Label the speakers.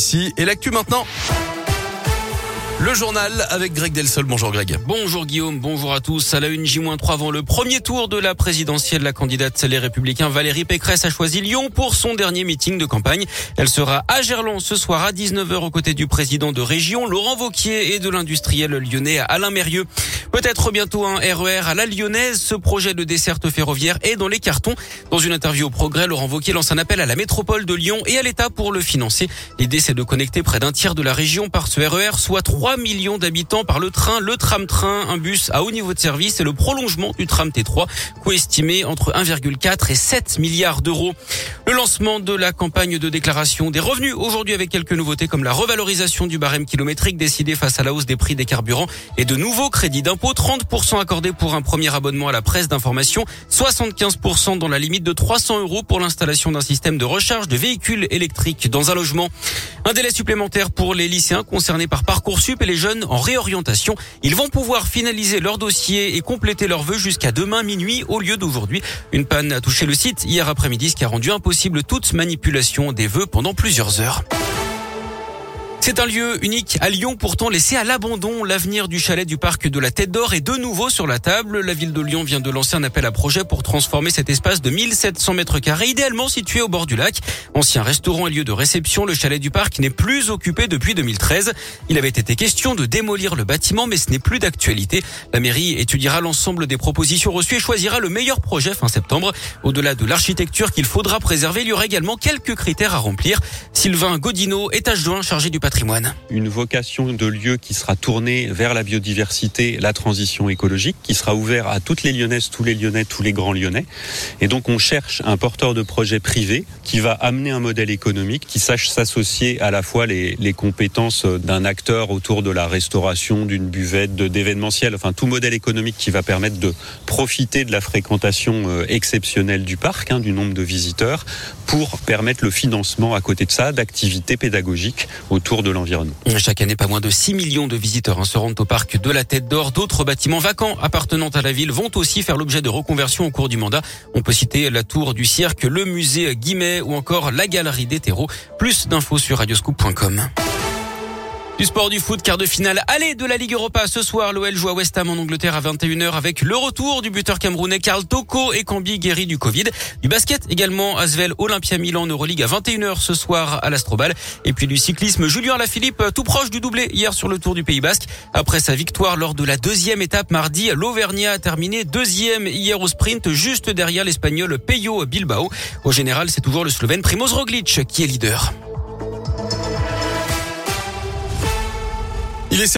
Speaker 1: ici. Et l'actu maintenant. Le journal avec Greg Delsol. Bonjour Greg.
Speaker 2: Bonjour Guillaume, bonjour à tous. À la une J-3 avant le premier tour de la présidentielle, la candidate Les Républicains Valérie Pécresse a choisi Lyon pour son dernier meeting de campagne. Elle sera à Gerland ce soir à 19h aux côtés du président de région Laurent Vauquier et de l'industriel lyonnais Alain Mérieux. Peut-être bientôt un RER e à la lyonnaise. Ce projet de desserte ferroviaire est dans les cartons. Dans une interview au progrès, Laurent Vauquier lance un appel à la métropole de Lyon et à l'État pour le financer. L'idée, c'est de connecter près d'un tiers de la région par ce RER, e soit 3 millions d'habitants par le train, le tram-train, un bus à haut niveau de service et le prolongement du tram T3, coût estimé entre 1,4 et 7 milliards d'euros. Le lancement de la campagne de déclaration des revenus aujourd'hui avec quelques nouveautés comme la revalorisation du barème kilométrique décidé face à la hausse des prix des carburants et de nouveaux crédits d'impôt 30% accordés pour un premier abonnement à la presse d'information, 75% dans la limite de 300 euros pour l'installation d'un système de recharge de véhicules électriques dans un logement. Un délai supplémentaire pour les lycéens concernés par Parcoursup les jeunes en réorientation. Ils vont pouvoir finaliser leur dossier et compléter leurs vœux jusqu'à demain minuit au lieu d'aujourd'hui. Une panne a touché le site hier après-midi, ce qui a rendu impossible toute manipulation des vœux pendant plusieurs heures. C'est un lieu unique à Lyon, pourtant laissé à l'abandon. L'avenir du chalet du parc de la Tête d'Or est de nouveau sur la table. La ville de Lyon vient de lancer un appel à projet pour transformer cet espace de 1700 mètres carrés, idéalement situé au bord du lac. Ancien restaurant et lieu de réception, le chalet du parc n'est plus occupé depuis 2013. Il avait été question de démolir le bâtiment, mais ce n'est plus d'actualité. La mairie étudiera l'ensemble des propositions reçues et choisira le meilleur projet fin septembre. Au-delà de l'architecture qu'il faudra préserver, il y aura également quelques critères à remplir. Sylvain Godino est adjoint chargé du
Speaker 3: une vocation de lieu qui sera tournée vers la biodiversité, la transition écologique, qui sera ouvert à toutes les Lyonnaises, tous les Lyonnais, tous les grands Lyonnais. Et donc on cherche un porteur de projet privé qui va amener un modèle économique qui sache s'associer à la fois les, compétences d'un acteur autour de la restauration, d'une buvette, d'événementiel, enfin tout modèle économique qui va permettre de profiter de la fréquentation euh, exceptionnelle du parc, hein, du nombre de visiteurs, pour permettre le financement à côté de ça d'activités pédagogiques autour
Speaker 2: Chaque année, pas moins de 6 millions de visiteurs hein, se rendent au parc de la Tête d'Or. D'autres bâtiments vacants appartenant à la ville vont aussi faire l'objet de reconversion au cours du mandat. On peut citer la tour du cirque, le musée Guimet ou encore la galerie des terreaux. Plus d'infos sur radioscoop.com. Du sport du foot, quart de finale aller de la Ligue Europa. Ce soir, l'OL joue à West Ham en Angleterre à 21h avec le retour du buteur camerounais Karl Toko et Cambi guéri du Covid. Du basket également, Asvel Olympia Milan Euroleague à 21h ce soir à l'Astrobal. Et puis du cyclisme, Julien Lafilippe tout proche du doublé hier sur le Tour du Pays Basque. Après sa victoire lors de la deuxième étape mardi, l'Auvergnat a terminé deuxième hier au sprint juste derrière l'Espagnol Peyo Bilbao. Au général, c'est toujours le Slovène Primoz Roglic qui est leader.